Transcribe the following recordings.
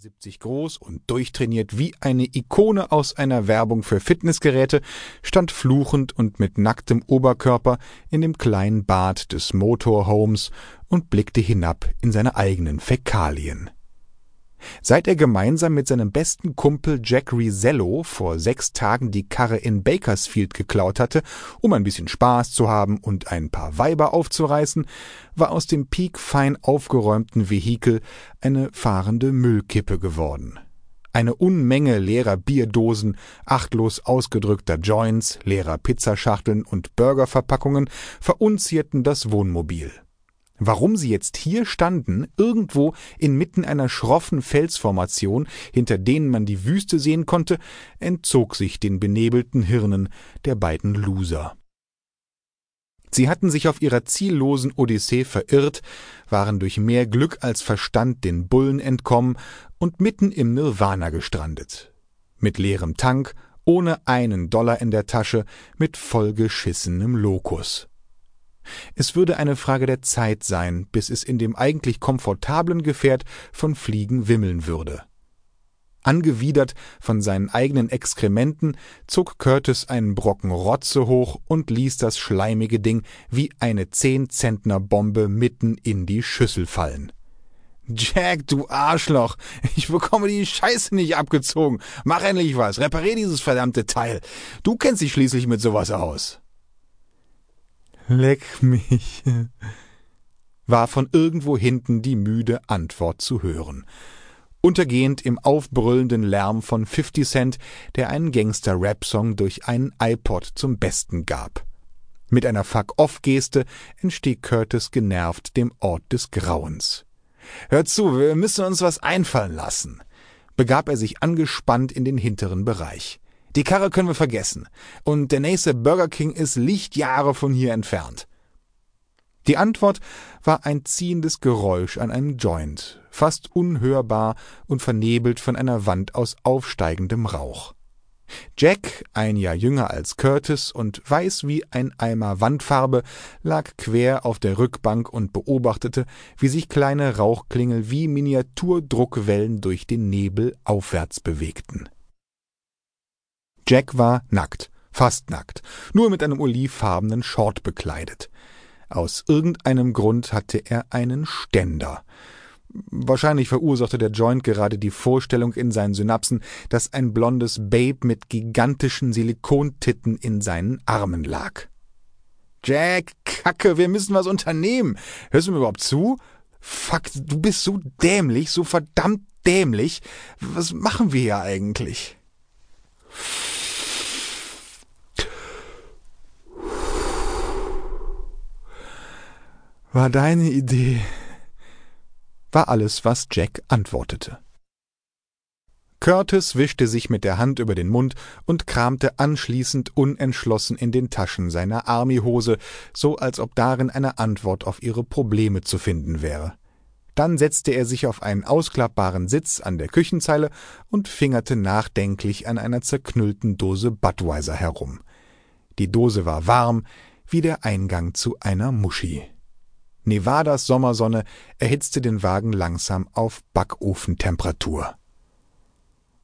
1,70 groß und durchtrainiert wie eine Ikone aus einer Werbung für Fitnessgeräte, stand fluchend und mit nacktem Oberkörper in dem kleinen Bad des Motorhomes und blickte hinab in seine eigenen Fäkalien. Seit er gemeinsam mit seinem besten Kumpel Jack Risello vor sechs Tagen die Karre in Bakersfield geklaut hatte, um ein bisschen Spaß zu haben und ein paar Weiber aufzureißen, war aus dem piekfein aufgeräumten Vehikel eine fahrende Müllkippe geworden. Eine Unmenge leerer Bierdosen, achtlos ausgedrückter Joints, leerer Pizzaschachteln und Burgerverpackungen verunzierten das Wohnmobil. Warum sie jetzt hier standen, irgendwo inmitten einer schroffen Felsformation, hinter denen man die Wüste sehen konnte, entzog sich den benebelten Hirnen der beiden Loser. Sie hatten sich auf ihrer ziellosen Odyssee verirrt, waren durch mehr Glück als Verstand den Bullen entkommen und mitten im Nirvana gestrandet. Mit leerem Tank, ohne einen Dollar in der Tasche, mit vollgeschissenem Lokus. Es würde eine Frage der Zeit sein, bis es in dem eigentlich komfortablen Gefährt von Fliegen wimmeln würde. Angewidert von seinen eigenen Exkrementen zog Curtis einen Brocken Rotze hoch und ließ das schleimige Ding wie eine Zehn-Zentner-Bombe mitten in die Schüssel fallen. Jack, du Arschloch, ich bekomme die Scheiße nicht abgezogen. Mach endlich was, reparier dieses verdammte Teil. Du kennst dich schließlich mit sowas aus. Leck mich, war von irgendwo hinten die müde Antwort zu hören. Untergehend im aufbrüllenden Lärm von 50 Cent, der einen Gangster-Rap-Song durch einen iPod zum Besten gab. Mit einer Fuck-Off-Geste entstieg Curtis genervt dem Ort des Grauens. Hör zu, wir müssen uns was einfallen lassen, begab er sich angespannt in den hinteren Bereich. Die Karre können wir vergessen. Und der nächste Burger King ist Lichtjahre von hier entfernt. Die Antwort war ein ziehendes Geräusch an einem Joint, fast unhörbar und vernebelt von einer Wand aus aufsteigendem Rauch. Jack, ein Jahr jünger als Curtis und weiß wie ein Eimer Wandfarbe, lag quer auf der Rückbank und beobachtete, wie sich kleine Rauchklingel wie Miniaturdruckwellen durch den Nebel aufwärts bewegten. Jack war nackt, fast nackt, nur mit einem olivfarbenen Short bekleidet. Aus irgendeinem Grund hatte er einen Ständer. Wahrscheinlich verursachte der Joint gerade die Vorstellung in seinen Synapsen, dass ein blondes Babe mit gigantischen Silikontitten in seinen Armen lag. Jack, Kacke, wir müssen was unternehmen. Hörst du mir überhaupt zu? Fuck, du bist so dämlich, so verdammt dämlich. Was machen wir hier eigentlich? War deine Idee, war alles, was Jack antwortete. Curtis wischte sich mit der Hand über den Mund und kramte anschließend unentschlossen in den Taschen seiner Armyhose, so als ob darin eine Antwort auf ihre Probleme zu finden wäre. Dann setzte er sich auf einen ausklappbaren Sitz an der Küchenzeile und fingerte nachdenklich an einer zerknüllten Dose Budweiser herum. Die Dose war warm wie der Eingang zu einer Muschi. Nevadas Sommersonne erhitzte den Wagen langsam auf Backofentemperatur.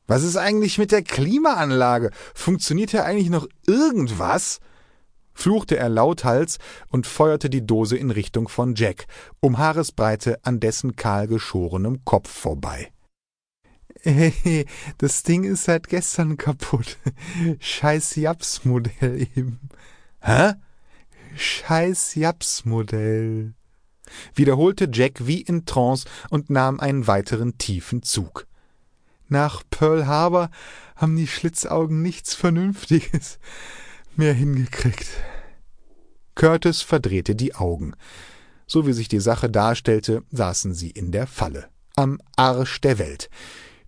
Was ist eigentlich mit der Klimaanlage? Funktioniert hier eigentlich noch irgendwas? fluchte er lauthals und feuerte die Dose in Richtung von Jack, um Haaresbreite an dessen kahl geschorenem Kopf vorbei. Hey, das Ding ist seit gestern kaputt. Scheiß Japs-Modell eben. Hä? Scheiß Japs-Modell wiederholte Jack wie in Trance und nahm einen weiteren tiefen Zug. Nach Pearl Harbor haben die Schlitzaugen nichts Vernünftiges mehr hingekriegt. Curtis verdrehte die Augen. So wie sich die Sache darstellte, saßen sie in der Falle. Am Arsch der Welt.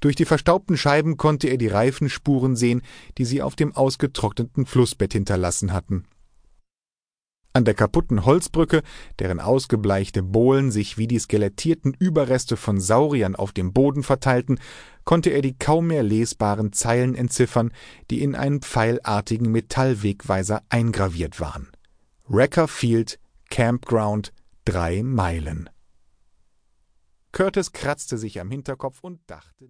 Durch die verstaubten Scheiben konnte er die Reifenspuren sehen, die sie auf dem ausgetrockneten Flussbett hinterlassen hatten. An der kaputten Holzbrücke, deren ausgebleichte Bohlen sich wie die skelettierten Überreste von Sauriern auf dem Boden verteilten, konnte er die kaum mehr lesbaren Zeilen entziffern, die in einen pfeilartigen Metallwegweiser eingraviert waren. Wrecker Field, Campground, drei Meilen. Curtis kratzte sich am Hinterkopf und dachte